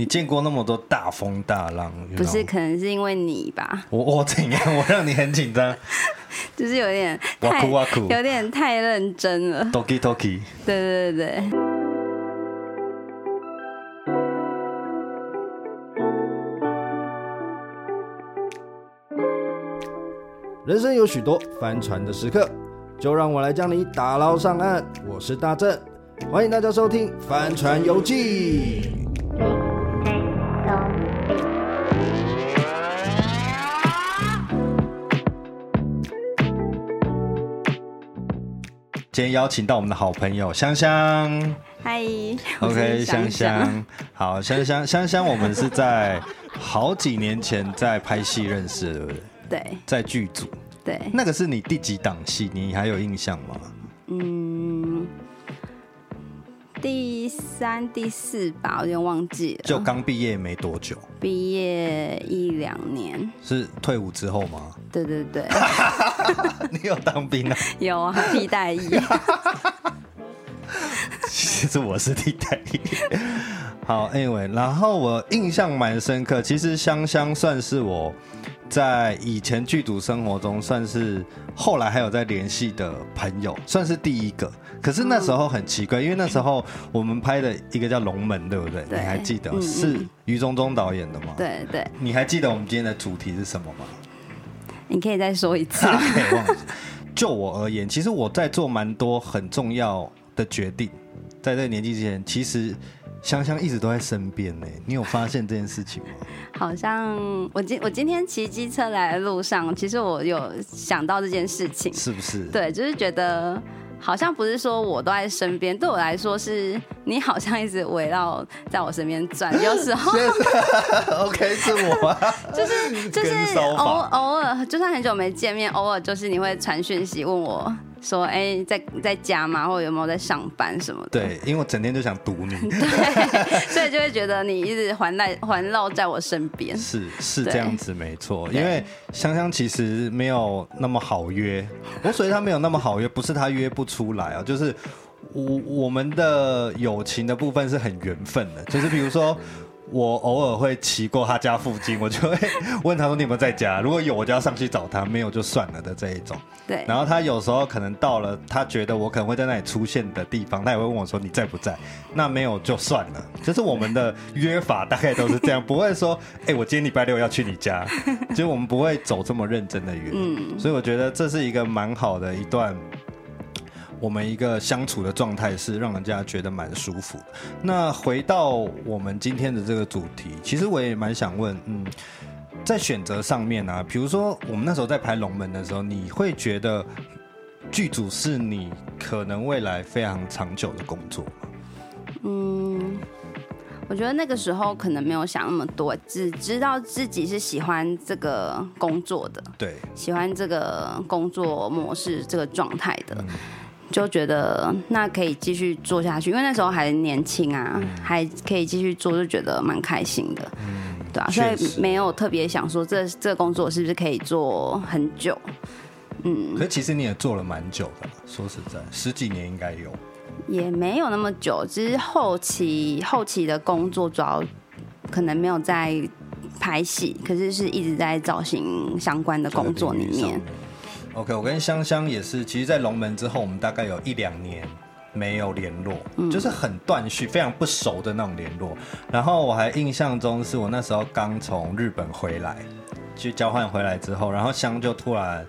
你见过那么多大风大浪，不是？可能是因为你吧？我我怎样？我让你很紧张？就是有点太有点太认真了。Toki Toki。对对对对。人生有许多帆船的时刻，就让我来将你打捞上岸。我是大正，欢迎大家收听《帆船游记》。今天邀请到我们的好朋友香香，嗨，OK，香香，好，香香，香香，我们是在好几年前在拍戏认识的，对不对？对，在剧组，对，那个是你第几档戏？你还有印象吗？嗯，第三、第四吧，我有点忘记了。就刚毕业没多久，毕业一两年，是退伍之后吗？对对对，你有当兵啊？有啊，替代役。其实我是替代役。好，Anyway，然后我印象蛮深刻。其实香香算是我在以前剧组生活中，算是后来还有在联系的朋友，算是第一个。可是那时候很奇怪，因为那时候我们拍的一个叫《龙门》，对不对？对，你还记得？是于中中导演的吗？对对。你还记得我们今天的主题是什么吗？你可以再说一次。就我而言，其实我在做蛮多很重要的决定，在这个年纪之前，其实香香一直都在身边呢。你有发现这件事情吗？好像我今我今天骑机车来的路上，其实我有想到这件事情，是不是？对，就是觉得。好像不是说我都在身边，对我来说是你好像一直围绕在我身边转，有时候 OK 是我，就是就是偶偶尔，就算很久没见面，偶尔就是你会传讯息问我。说哎、欸，在在家吗？或者有没有在上班什么的？对，因为我整天就想堵你，对，所以就会觉得你一直环绕环绕在我身边。是是这样子，没错。因为香香其实没有那么好约，我所以他没有那么好约，不是他约不出来啊，就是我我们的友情的部分是很缘分的，就是比如说。我偶尔会骑过他家附近，我就会问他说：“你有没有在家？如果有，我就要上去找他；没有，就算了的这一种。”对。然后他有时候可能到了他觉得我可能会在那里出现的地方，他也会问我说：“你在不在？”那没有就算了。就是我们的约法大概都是这样，不会说：“哎、欸，我今天礼拜六要去你家。”就我们不会走这么认真的约。嗯。所以我觉得这是一个蛮好的一段。我们一个相处的状态是让人家觉得蛮舒服。那回到我们今天的这个主题，其实我也蛮想问，嗯，在选择上面呢、啊，比如说我们那时候在拍《龙门》的时候，你会觉得剧组是你可能未来非常长久的工作吗？嗯，我觉得那个时候可能没有想那么多，只知道自己是喜欢这个工作的，对，喜欢这个工作模式、这个状态的。嗯就觉得那可以继续做下去，因为那时候还年轻啊，嗯、还可以继续做，就觉得蛮开心的，嗯，对啊，所以没有特别想说这这工作是不是可以做很久，嗯。可是其实你也做了蛮久的，说实在，十几年应该有。也没有那么久，只是后期后期的工作主要可能没有在拍戏，可是是一直在造型相关的工作里面。OK，我跟香香也是，其实，在龙门之后，我们大概有一两年没有联络，嗯，就是很断续、非常不熟的那种联络。然后我还印象中，是我那时候刚从日本回来，去交换回来之后，然后香就突然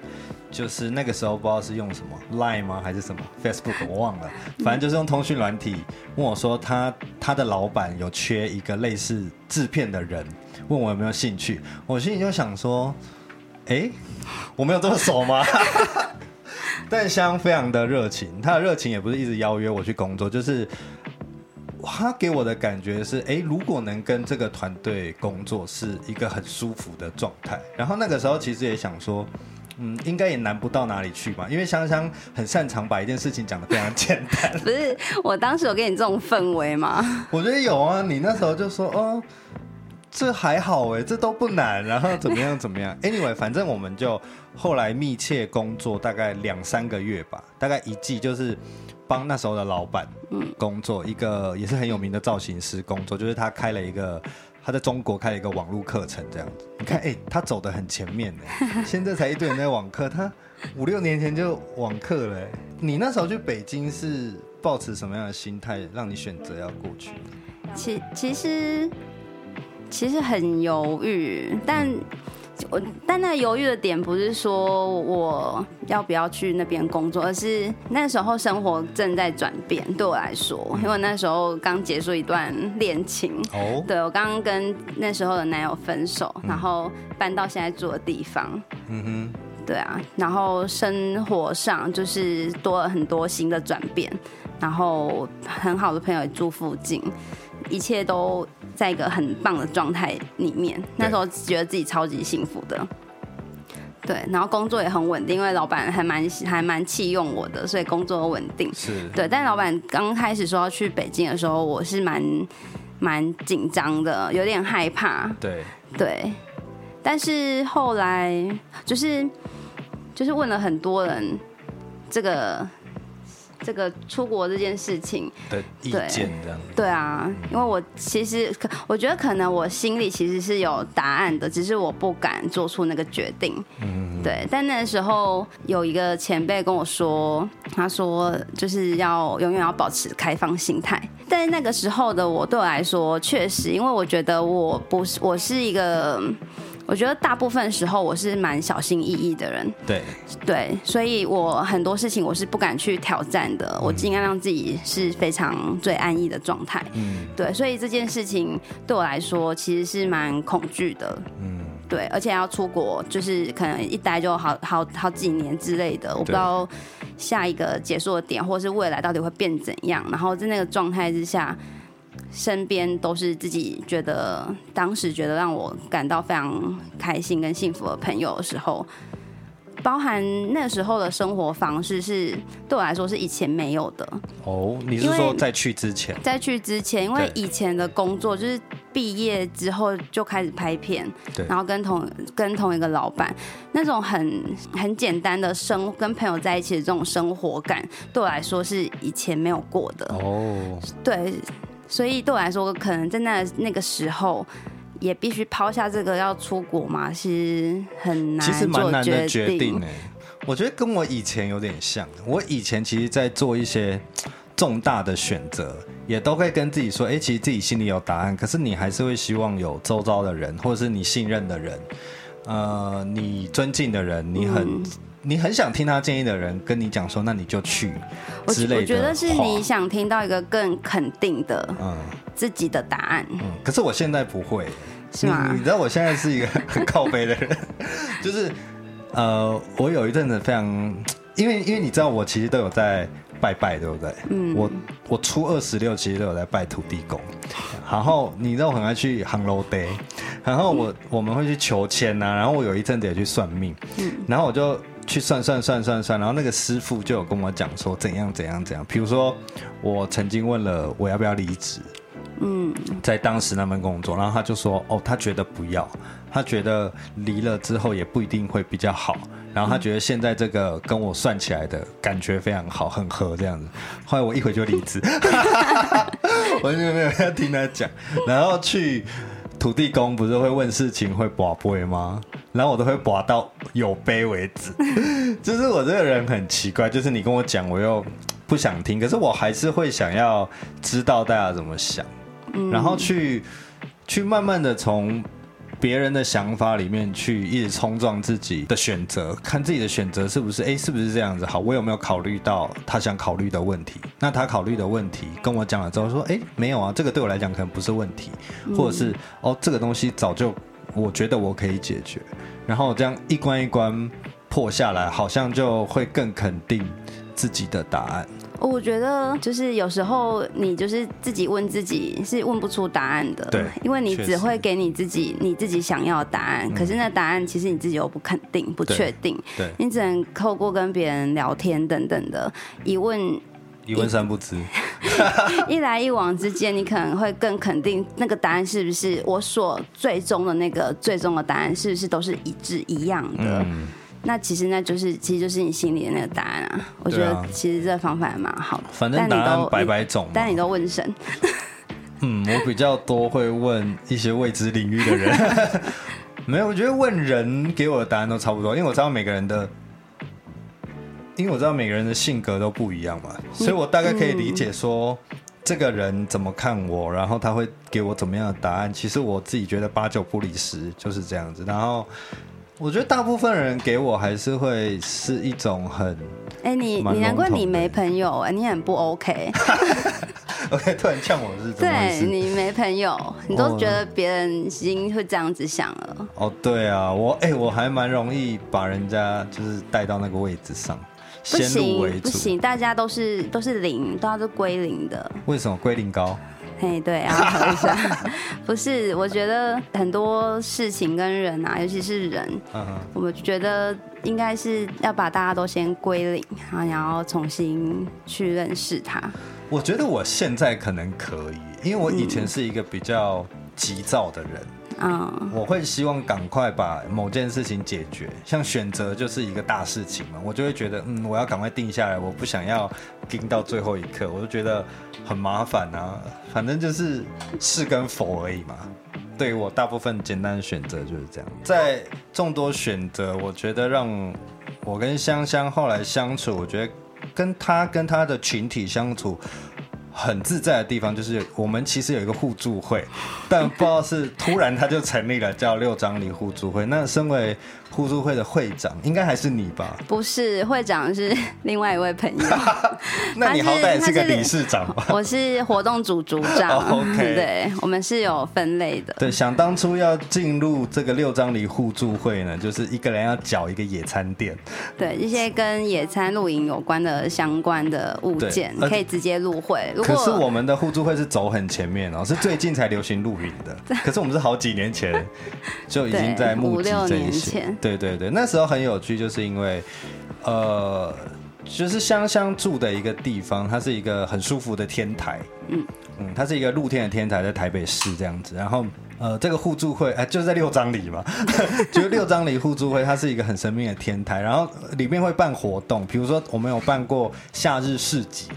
就是那个时候不知道是用什么 Line 吗，还是什么 Facebook，我忘了，反正就是用通讯软体问我说他他的老板有缺一个类似制片的人，问我有没有兴趣。我心里就想说，哎。我没有这么熟吗？但香非常的热情，他的热情也不是一直邀约我去工作，就是他给我的感觉是，哎，如果能跟这个团队工作，是一个很舒服的状态。然后那个时候其实也想说，嗯，应该也难不到哪里去吧，因为香香很擅长把一件事情讲得非常简单。不是，我当时有给你这种氛围吗？我觉得有啊，你那时候就说，哦。这还好哎，这都不难，然后怎么样怎么样？Anyway，反正我们就后来密切工作大概两三个月吧，大概一季就是帮那时候的老板工作，一个也是很有名的造型师工作，就是他开了一个他在中国开了一个网络课程这样子。你看，哎，他走得很前面呢，现在才一堆人在网课，他五六年前就网课了。你那时候去北京是抱持什么样的心态，让你选择要过去？其其实。其实很犹豫，但我但那个犹豫的点不是说我要不要去那边工作，而是那时候生活正在转变。对我来说，因为那时候刚结束一段恋情，哦，对我刚刚跟那时候的男友分手，然后搬到现在住的地方，嗯哼，对啊，然后生活上就是多了很多新的转变，然后很好的朋友也住附近。一切都在一个很棒的状态里面，那时候觉得自己超级幸福的，对，然后工作也很稳定，因为老板还蛮还蛮器用我的，所以工作稳定，是对。但老板刚开始说要去北京的时候，我是蛮蛮紧张的，有点害怕，对对。但是后来就是就是问了很多人这个。这个出国这件事情的意见这样对，对啊，因为我其实可我觉得可能我心里其实是有答案的，只是我不敢做出那个决定。嗯，对。但那时候有一个前辈跟我说，他说就是要永远要保持开放心态。但是那个时候的我对我来说，确实，因为我觉得我不是我是一个。我觉得大部分时候我是蛮小心翼翼的人，对。对，所以我很多事情我是不敢去挑战的，嗯、我尽量让自己是非常最安逸的状态，嗯，对，所以这件事情对我来说其实是蛮恐惧的，嗯，对，而且要出国就是可能一待就好好好几年之类的，我不知道下一个结束的点或是未来到底会变怎样，然后在那个状态之下。身边都是自己觉得当时觉得让我感到非常开心跟幸福的朋友的时候，包含那时候的生活方式是对我来说是以前没有的。哦，你是说在去之前？在去之前，因为以前的工作就是毕业之后就开始拍片，对，然后跟同跟同一个老板，那种很很简单的生跟朋友在一起的这种生活感，对我来说是以前没有过的。哦，对。所以对我来说，可能在那那个时候，也必须抛下这个要出国嘛，是很难，其实蛮难的决定。我觉得跟我以前有点像，我以前其实，在做一些 重大的选择，也都会跟自己说，哎，其实自己心里有答案，可是你还是会希望有周遭的人，或者是你信任的人，呃，你尊敬的人，你很。嗯你很想听他建议的人跟你讲说，那你就去之类的。我觉得是你想听到一个更肯定的，嗯，自己的答案。嗯，可是我现在不会，是吗？你知道我现在是一个很靠背的人，就是呃，我有一阵子非常，因为因为你知道我其实都有在拜拜，对不对？嗯，我我初二十六其实都有在拜土地公，然后你知道我很爱去杭楼 day，然后我、嗯、我们会去求签呐、啊，然后我有一阵子也去算命，嗯，然后我就。去算算算算算，然后那个师傅就有跟我讲说怎样怎样怎样。比如说，我曾经问了我要不要离职，嗯，在当时那份工作，然后他就说哦，他觉得不要，他觉得离了之后也不一定会比较好。然后他觉得现在这个跟我算起来的感觉非常好，很合这样子。后来我一回就离职，完全没有要听他讲。然后去土地公不是会问事情会卜杯吗？然后我都会卜到有杯为止，就是我这个人很奇怪，就是你跟我讲，我又不想听，可是我还是会想要知道大家怎么想，然后去去慢慢的从别人的想法里面去一直冲撞自己的选择，看自己的选择是不是哎，是不是这样子好，我有没有考虑到他想考虑的问题？那他考虑的问题跟我讲了之后说，哎，没有啊，这个对我来讲可能不是问题，或者是哦，这个东西早就。我觉得我可以解决，然后这样一关一关破下来，好像就会更肯定自己的答案。我觉得就是有时候你就是自己问自己是问不出答案的，对，因为你只会给你自己你自己想要的答案，可是那答案其实你自己又不肯定、不确定，对，你只能透过跟别人聊天等等的，一问一问三不知，一来一往之间，你可能会更肯定那个答案是不是我所最终的那个最终的答案是不是都是一致一样的。嗯那其实那就是，其实就是你心里的那个答案啊。我觉得其实这个方法还蛮好的。反正答案百百种，但你都问神。嗯，我比较多会问一些未知领域的人。没有，我觉得问人给我的答案都差不多，因为我知道每个人的，因为我知道每个人的性格都不一样嘛，所以我大概可以理解说这个人怎么看我，然后他会给我怎么样的答案。其实我自己觉得八九不离十就是这样子，然后。我觉得大部分人给我还是会是一种很，哎，你你难怪你没朋友哎，你很不 OK。OK，突然呛我是怎么对你没朋友，你都觉得别人已经会这样子想了。哦，对啊，我哎，我还蛮容易把人家就是带到那个位置上，不行。不行，大家都是都是零，大家都归零的。为什么归零高？嘿，对然后一下，不是，我觉得很多事情跟人啊，尤其是人，uh huh. 我觉得应该是要把大家都先归零，然后重新去认识他。我觉得我现在可能可以，因为我以前是一个比较急躁的人。嗯嗯，我会希望赶快把某件事情解决，像选择就是一个大事情嘛，我就会觉得，嗯，我要赶快定下来，我不想要盯到最后一刻，我就觉得很麻烦啊。反正就是是跟否而已嘛。对于我大部分简单的选择就是这样，在众多选择，我觉得让我跟香香后来相处，我觉得跟他跟他的群体相处。很自在的地方就是我们其实有一个互助会，但不知道是突然他就成立了叫六张犁互助会。那身为互助会的会长，应该还是你吧？不是，会长是 另外一位朋友。那你好歹也是个理事长吧？我是活动组组长。Oh, OK，对，我们是有分类的。对，想当初要进入这个六张犁互助会呢，就是一个人要缴一个野餐垫。对，一些跟野餐露营有关的相关的物件，可以直接入会。可是我们的互助会是走很前面哦，是最近才流行露营的。对可是我们是好几年前就已经在募集这一些。对对对，那时候很有趣，就是因为，呃，就是香香住的一个地方，它是一个很舒服的天台，嗯嗯，它是一个露天的天台，在台北市这样子。然后，呃，这个互助会，哎、呃，就是在六张里嘛，就是六张里互助会，它是一个很神秘的天台，然后里面会办活动，比如说我们有办过夏日市集。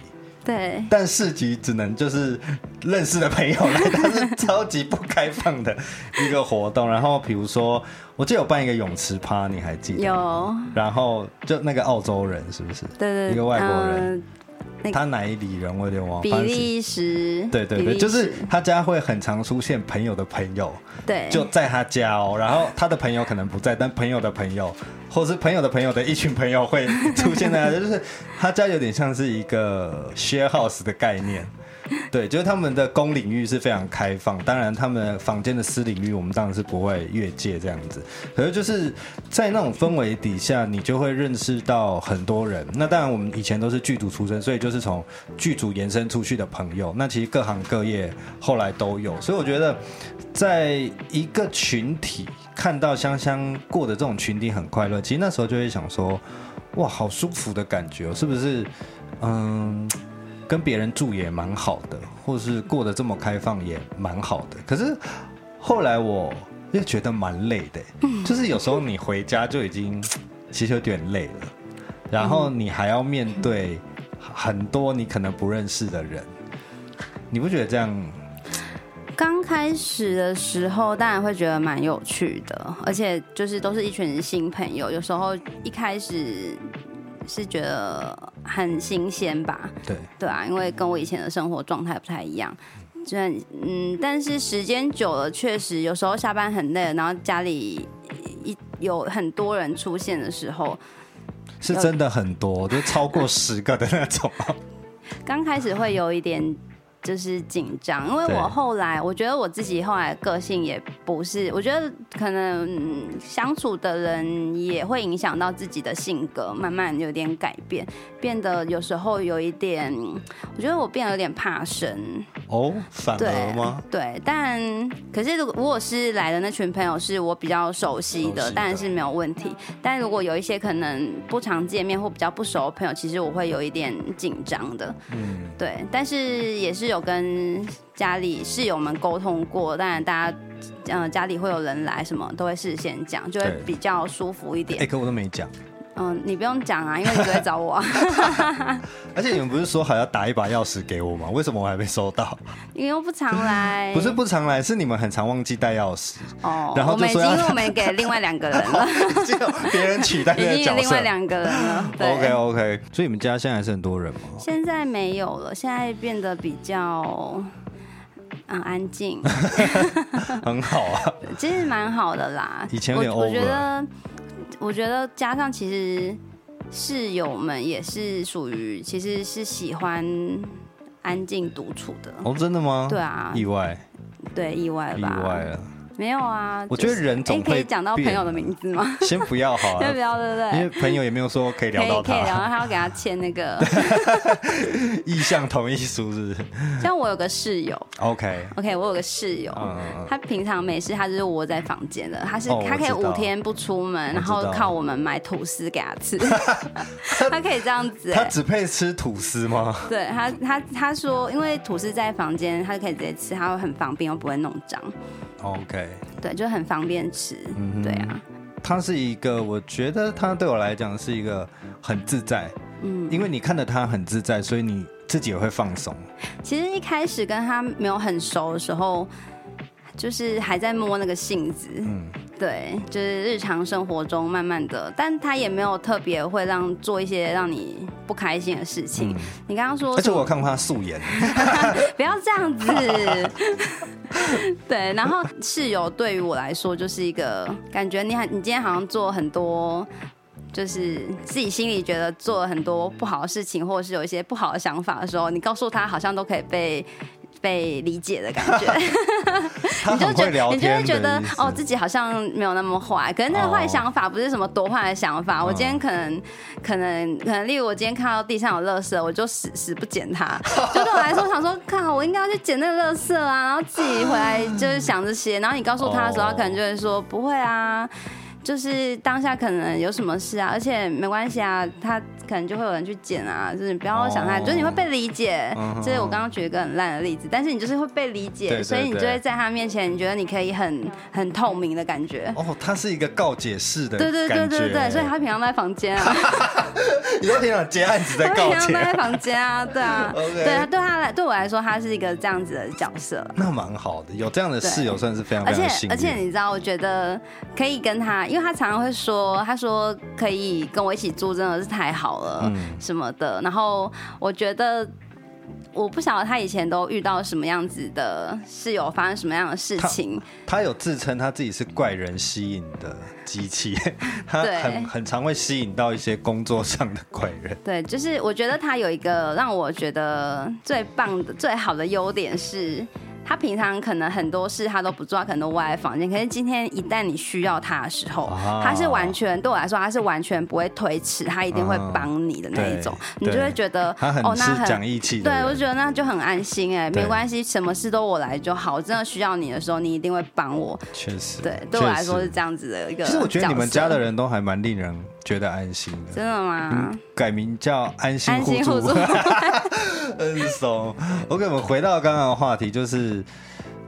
对，但市集只能就是认识的朋友来，它是 超级不开放的一个活动。然后比如说，我记得有办一个泳池趴，你还记得？有。然后就那个澳洲人是不是？对对，一个外国人。呃他哪一里人我有点忘了。比利时。对对对，就是他家会很常出现朋友的朋友，对，就在他家哦。然后他的朋友可能不在，但朋友的朋友，或是朋友的朋友的一群朋友会出现在，就是他家有点像是一个 share house 的概念。对，就是他们的公领域是非常开放，当然他们房间的私领域，我们当然是不会越界这样子。可是就是在那种氛围底下，你就会认识到很多人。那当然我们以前都是剧组出身，所以就是从剧组延伸出去的朋友。那其实各行各业后来都有，所以我觉得在一个群体看到香香过的这种群体很快乐，其实那时候就会想说，哇，好舒服的感觉，哦是不是？嗯。跟别人住也蛮好的，或是过得这么开放也蛮好的。可是后来我又觉得蛮累的，就是有时候你回家就已经其实有点累了，然后你还要面对很多你可能不认识的人，你不觉得这样？刚开始的时候当然会觉得蛮有趣的，而且就是都是一群新朋友，有时候一开始。是觉得很新鲜吧？对对啊，因为跟我以前的生活状态不太一样，就嗯，但是时间久了，确实有时候下班很累，然后家里一有很多人出现的时候，是真的很多，就超过十个的那种。刚开始会有一点。就是紧张，因为我后来我觉得我自己后来个性也不是，我觉得可能相处的人也会影响到自己的性格，慢慢有点改变，变得有时候有一点，我觉得我变得有点怕生。哦，反而吗？对，对，但可是如果如果是来的那群朋友是我比较熟悉的，当然是没有问题。但如果有一些可能不常见面或比较不熟的朋友，其实我会有一点紧张的。嗯，对，但是也是有跟家里室友们沟通过，当然大家嗯、呃、家里会有人来，什么都会事先讲，就会比较舒服一点。哎，可我都没讲。嗯，你不用讲啊，因为你只会找我啊。而且你们不是说好要打一把钥匙给我吗？为什么我还没收到？你又不常来。不是不常来，是你们很常忘记带钥匙。哦。然后就说因为我们给另外两个人了，就别人取代那个角色。已经另外两个人了。OK OK，所以你们家现在还是很多人吗？现在没有了，现在变得比较嗯安静。很好啊。其实蛮好的啦。以前。我觉得。我觉得加上其实室友们也是属于其实是喜欢安静独处的哦，真的吗？对啊，意外，对意外吧，意外了。没有啊，我觉得人总可以讲到朋友的名字吗？先不要好了，先不要，对不对？因为朋友也没有说可以聊到他，可以聊，他要给他签那个 意向同意书，是不是？像我有个室友，OK OK，我有个室友，他平常没事，他就是窝在房间的，他是他可以五天不出门，然后靠我们买吐司给他吃，他可以这样子。他只配吃吐司吗？对他，他他说，因为吐司在房间，他就可以直接吃，他会很方便，又不会弄脏。OK，对，就很方便吃。嗯哼，对啊，他是一个，我觉得他对我来讲是一个很自在。嗯，因为你看着他很自在，所以你自己也会放松。其实一开始跟他没有很熟的时候，就是还在摸那个性子。嗯。对，就是日常生活中慢慢的，但他也没有特别会让做一些让你不开心的事情。嗯、你刚刚说，而且我有看过他素颜，不要这样子。对，然后室友对于我来说就是一个感觉，你很，你今天好像做很多，就是自己心里觉得做了很多不好的事情，或者是有一些不好的想法的时候，你告诉他，好像都可以被。被理解的感觉，你就觉得你就会觉得哦，自己好像没有那么坏。可是那个坏想法不是什么多坏的想法。我今天可能可能可能，例如我今天看到地上有垃圾，我就死死不捡它。就对我来说，想说，看我应该要去捡那个垃圾啊，然后自己回来就是想这些。然后你告诉他的时候，他可能就会说不会啊。就是当下可能有什么事啊，而且没关系啊，他可能就会有人去捡啊，就是你不要想太多，就是你会被理解。这是我刚刚举一个很烂的例子，但是你就是会被理解，所以你就会在他面前，你觉得你可以很很透明的感觉。哦，他是一个告解式的，对对对对对，所以他平常在房间啊。你说平常接案子在告解？平常在房间啊，对啊，对啊，对他来对我来说，他是一个这样子的角色。那蛮好的，有这样的室友算是非常非常幸运。而且而且你知道，我觉得可以跟他，因为他常常会说。他说可以跟我一起住，真的是太好了，什么的。然后我觉得，我不晓得他以前都遇到什么样子的室友，发生什么样的事情。他，他有自称他自己是怪人吸引的机器，他很很常会吸引到一些工作上的怪人。对，就是我觉得他有一个让我觉得最棒的、最好的优点是。他平常可能很多事他都不做，他可能都窝在房间。可是今天一旦你需要他的时候，啊、他是完全对我来说，他是完全不会推迟，他一定会帮你的那一种。啊、你就会觉得他很哦，那很讲义气。对，我觉得那就很安心哎，没关系，什么事都我来就好。我真的需要你的时候，你一定会帮我。确实，对，对我来说是这样子的一个。其实我觉得你们家的人都还蛮令人觉得安心的。真的吗？嗯、改名叫安心互助。很怂。OK，我们回到刚刚的话题，就是。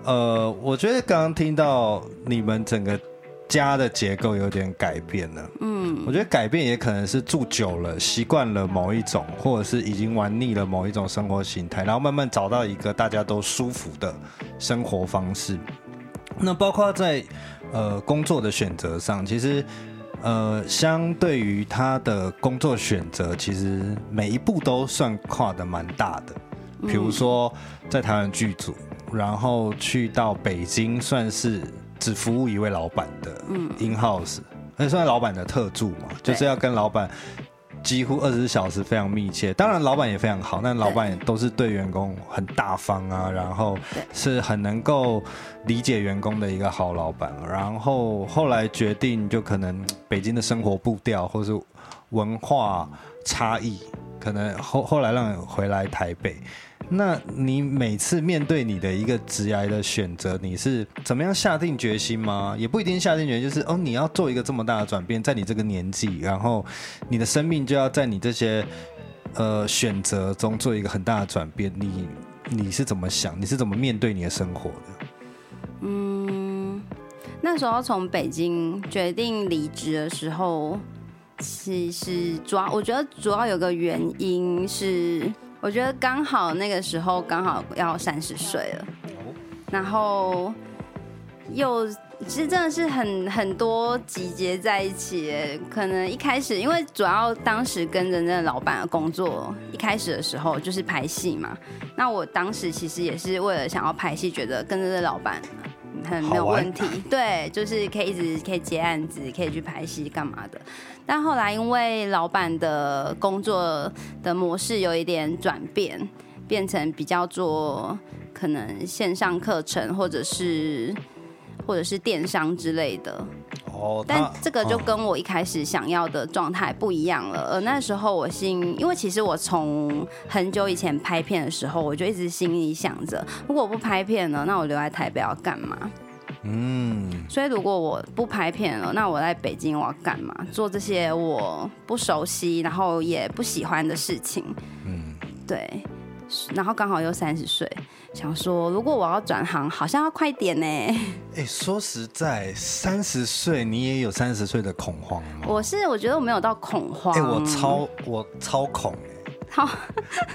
呃，我觉得刚刚听到你们整个家的结构有点改变了。嗯，我觉得改变也可能是住久了，习惯了某一种，或者是已经玩腻了某一种生活形态，然后慢慢找到一个大家都舒服的生活方式。那包括在呃工作的选择上，其实呃相对于他的工作选择，其实每一步都算跨的蛮大的。比如说在台湾剧组。然后去到北京，算是只服务一位老板的 in house，那、嗯、算老板的特助嘛，就是要跟老板几乎二十四小时非常密切。当然，老板也非常好，但老板也都是对员工很大方啊，然后是很能够理解员工的一个好老板。然后后来决定，就可能北京的生活步调或是文化差异，可能后后来让回来台北。那你每次面对你的一个职涯的选择，你是怎么样下定决心吗？也不一定下定决心，就是哦，你要做一个这么大的转变，在你这个年纪，然后你的生命就要在你这些呃选择中做一个很大的转变。你你是怎么想？你是怎么面对你的生活的？嗯，那时候从北京决定离职的时候，其实主要我觉得主要有个原因是。我觉得刚好那个时候刚好要三十岁了，然后又其实真的是很很多集结在一起。可能一开始因为主要当时跟着那个老板的工作，一开始的时候就是拍戏嘛。那我当时其实也是为了想要拍戏，觉得跟着这老板很没有问题，对，就是可以一直可以接案子，可以去拍戏干嘛的。但后来因为老板的工作的模式有一点转变，变成比较做可能线上课程或者是或者是电商之类的。哦，但这个就跟我一开始想要的状态不一样了。而那时候我心，因为其实我从很久以前拍片的时候，我就一直心里想着，如果我不拍片了，那我留在台北要干嘛？嗯，所以如果我不拍片了，那我在北京我要干嘛？做这些我不熟悉，然后也不喜欢的事情。嗯，对。然后刚好又三十岁，想说如果我要转行，好像要快点呢。哎，说实在，三十岁你也有三十岁的恐慌吗？我是我觉得我没有到恐慌。哎，我超我超恐。好，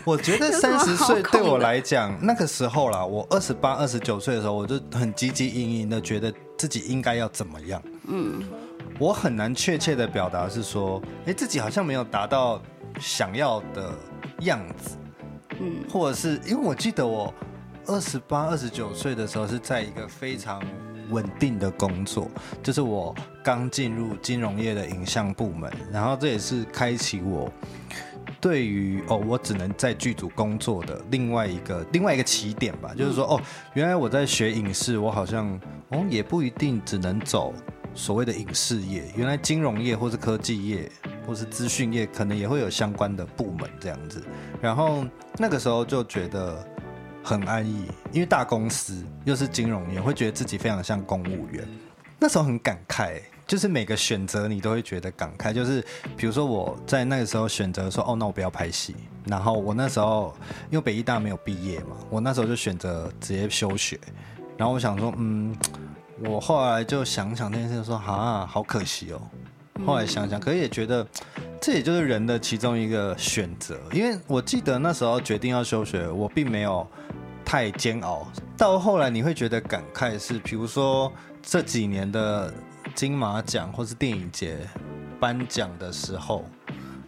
我觉得 三十岁对我来讲，那个时候啦，我二十八、二十九岁的时候，我就很汲汲营营的，觉得自己应该要怎么样。嗯，我很难确切的表达是说，哎，自己好像没有达到想要的样子。嗯，或者是因为我记得我二十八、二十九岁的时候是在一个非常稳定的工作，就是我刚进入金融业的影像部门，然后这也是开启我。对于哦，我只能在剧组工作的另外一个另外一个起点吧，就是说哦，原来我在学影视，我好像哦也不一定只能走所谓的影视业，原来金融业或是科技业或是资讯业可能也会有相关的部门这样子。然后那个时候就觉得很安逸，因为大公司又是金融业，会觉得自己非常像公务员。那时候很感慨。就是每个选择你都会觉得感慨，就是比如说我在那个时候选择说，哦，那我不要拍戏。然后我那时候因为北艺大没有毕业嘛，我那时候就选择直接休学。然后我想说，嗯，我后来就想想那件事，说啊，好可惜哦。后来想想，可是也觉得 这也就是人的其中一个选择。因为我记得那时候决定要休学，我并没有太煎熬。到后来你会觉得感慨是，比如说这几年的。金马奖或是电影节颁奖的时候，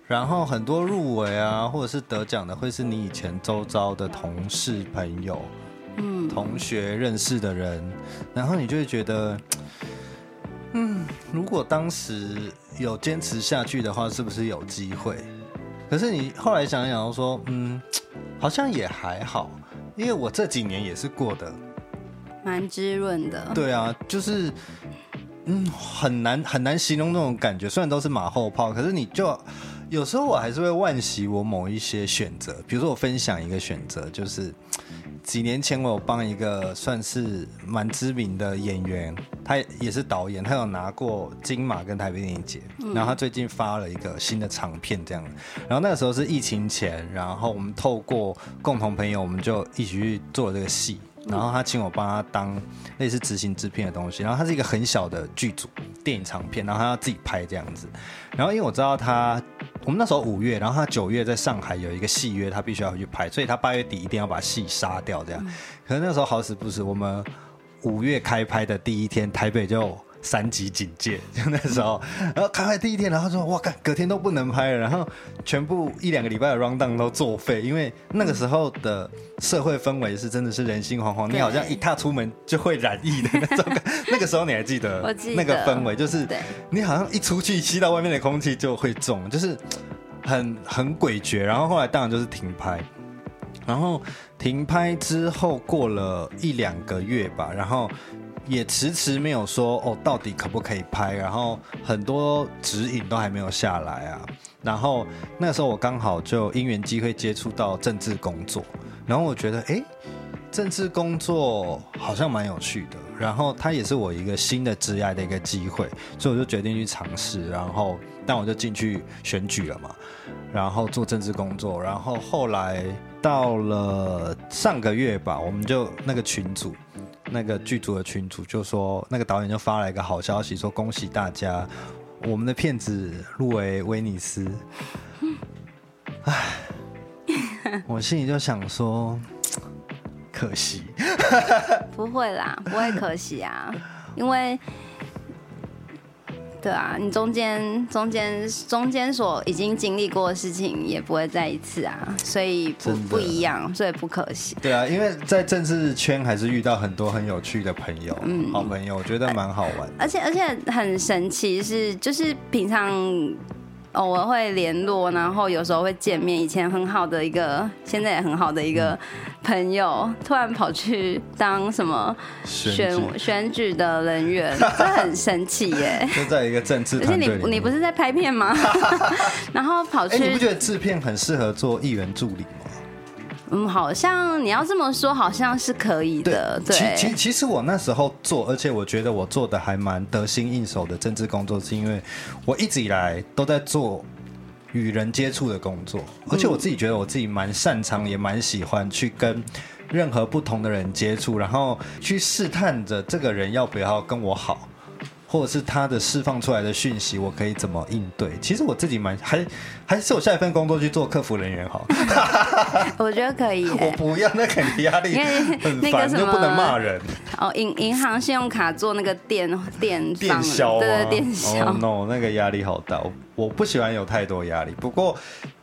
然后很多入围啊，或者是得奖的，会是你以前周遭的同事、朋友、嗯，同学认识的人，然后你就会觉得，嗯，如果当时有坚持下去的话，是不是有机会？可是你后来想一想，说，嗯，好像也还好，因为我这几年也是过得蛮滋润的。对啊，就是。嗯，很难很难形容那种感觉。虽然都是马后炮，可是你就有时候我还是会惋惜我某一些选择。比如说，我分享一个选择，就是几年前我有帮一个算是蛮知名的演员，他也是导演，他有拿过金马跟台北电影节，然后他最近发了一个新的长片这样。然后那个时候是疫情前，然后我们透过共同朋友，我们就一起去做这个戏。然后他请我帮他当类似执行制片的东西，然后他是一个很小的剧组电影长片，然后他要自己拍这样子。然后因为我知道他，我们那时候五月，然后他九月在上海有一个戏约，他必须要去拍，所以他八月底一定要把戏杀掉这样。可是那时候好死不死，我们五月开拍的第一天，台北就。三级警戒，就那时候，然后开拍第一天，然后说哇，干，隔天都不能拍了，然后全部一两个礼拜的 round down 都作废，因为那个时候的社会氛围是真的是人心惶惶，你好像一踏出门就会染疫的那种感。那个时候你还记得那个氛围，就是你好像一出去吸到外面的空气就会中，就是很很诡谲。然后后来当然就是停拍，然后停拍之后过了一两个月吧，然后。也迟迟没有说哦，到底可不可以拍？然后很多指引都还没有下来啊。然后那时候我刚好就因缘机会接触到政治工作，然后我觉得，哎、政治工作好像蛮有趣的，然后它也是我一个新的职业的一个机会，所以我就决定去尝试。然后，但我就进去选举了嘛，然后做政治工作。然后后来到了上个月吧，我们就那个群组，那个剧组的群主就说，那个导演就发了一个好消息，说恭喜大家，我们的片子入围威尼斯。唉。我心里就想说，可惜，不会啦，不会可惜啊，因为，对啊，你中间中间中间所已经经历过的事情也不会再一次啊，所以不不一样，所以不可惜。对啊，因为在政治圈还是遇到很多很有趣的朋友，嗯，好朋友，我觉得蛮好玩。而且而且很神奇是，就是平常。偶尔会联络，然后有时候会见面。以前很好的一个，现在也很好的一个朋友，突然跑去当什么选选举的人员，这很神奇耶！就在一个政治。而且你你不是在拍片吗？然后跑去，你不觉得制片很适合做艺人助理？嗯，好像你要这么说，好像是可以的。对，对其其其实我那时候做，而且我觉得我做的还蛮得心应手的政治工作，是因为我一直以来都在做与人接触的工作，而且我自己觉得我自己蛮擅长，也蛮喜欢去跟任何不同的人接触，然后去试探着这个人要不要跟我好。或者是他的释放出来的讯息，我可以怎么应对？其实我自己蛮还还是我下一份工作去做客服人员好。我觉得可以。我不要，那肯定压力很烦，就不能骂人。哦，银银行信用卡做那个电电电销，对对电销。Oh no，那个压力好大，我不喜欢有太多压力。不过。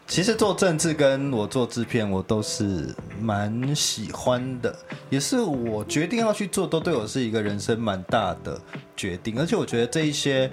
其实做政治跟我做制片，我都是蛮喜欢的，也是我决定要去做，都对我是一个人生蛮大的决定。而且我觉得这一些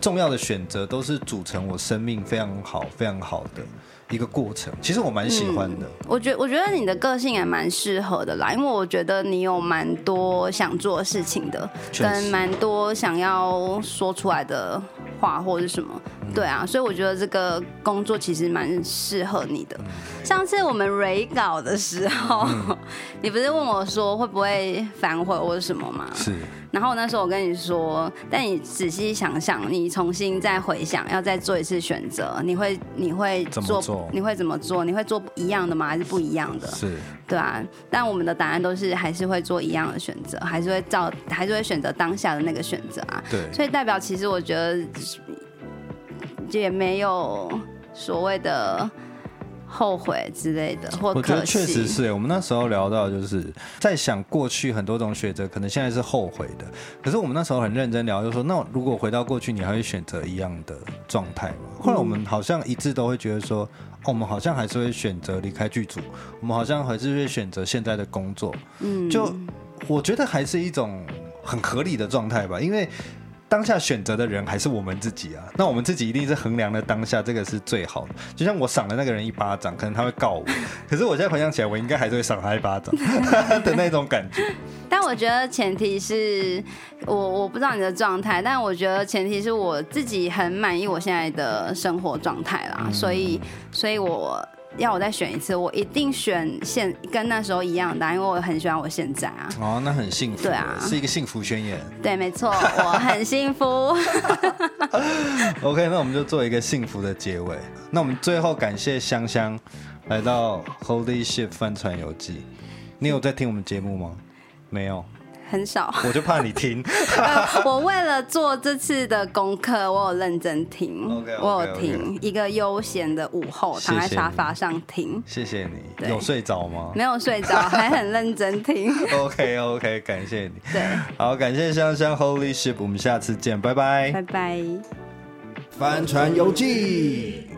重要的选择，都是组成我生命非常好、非常好的一个过程。其实我蛮喜欢的。嗯、我觉我觉得你的个性也蛮适合的啦，因为我觉得你有蛮多想做的事情的，跟蛮多想要说出来的话或者什么。对啊，所以我觉得这个工作其实蛮适合你的。上次我们 re 稿的时候，嗯、你不是问我说会不会反悔或者什么吗？是。然后那时候我跟你说，但你仔细想想，你重新再回想，要再做一次选择，你会你会做，怎么做？你会怎么做？你会做一样的吗？还是不一样的？是。对啊，但我们的答案都是还是会做一样的选择，还是会照，还是会选择当下的那个选择啊。对。所以代表其实我觉得。也没有所谓的后悔之类的，或。我觉得确实是，我们那时候聊到，就是在想过去很多种选择，可能现在是后悔的。可是我们那时候很认真聊，就说那如果回到过去，你还会选择一样的状态吗？后来我们好像一致都会觉得说，我们好像还是会选择离开剧组，我们好像还是会选择现在的工作。嗯，就我觉得还是一种很合理的状态吧，因为。当下选择的人还是我们自己啊，那我们自己一定是衡量了当下这个是最好的。就像我赏了那个人一巴掌，可能他会告我，可是我现在回想起来，我应该还是会赏他一巴掌 的那种感觉。但我觉得前提是我我不知道你的状态，但我觉得前提是我自己很满意我现在的生活状态啦，嗯、所以所以我。要我再选一次，我一定选现跟那时候一样的，因为我很喜欢我现在啊。哦，那很幸福。对啊，是一个幸福宣言。对，没错，我很幸福。OK，那我们就做一个幸福的结尾。那我们最后感谢香香来到 Holy Ship 帆船游记。你有在听我们节目吗？没有。很少，我就怕你听。呃、我为了做这次的功课，我有认真听。Okay, okay, okay. 我有听一个悠闲的午后，躺在沙发上听。谢谢你。有睡着吗？没有睡着，还很认真听。OK OK，感谢你。对，好，感谢香香 Holy Ship，我们下次见，拜拜。拜拜。帆船游记。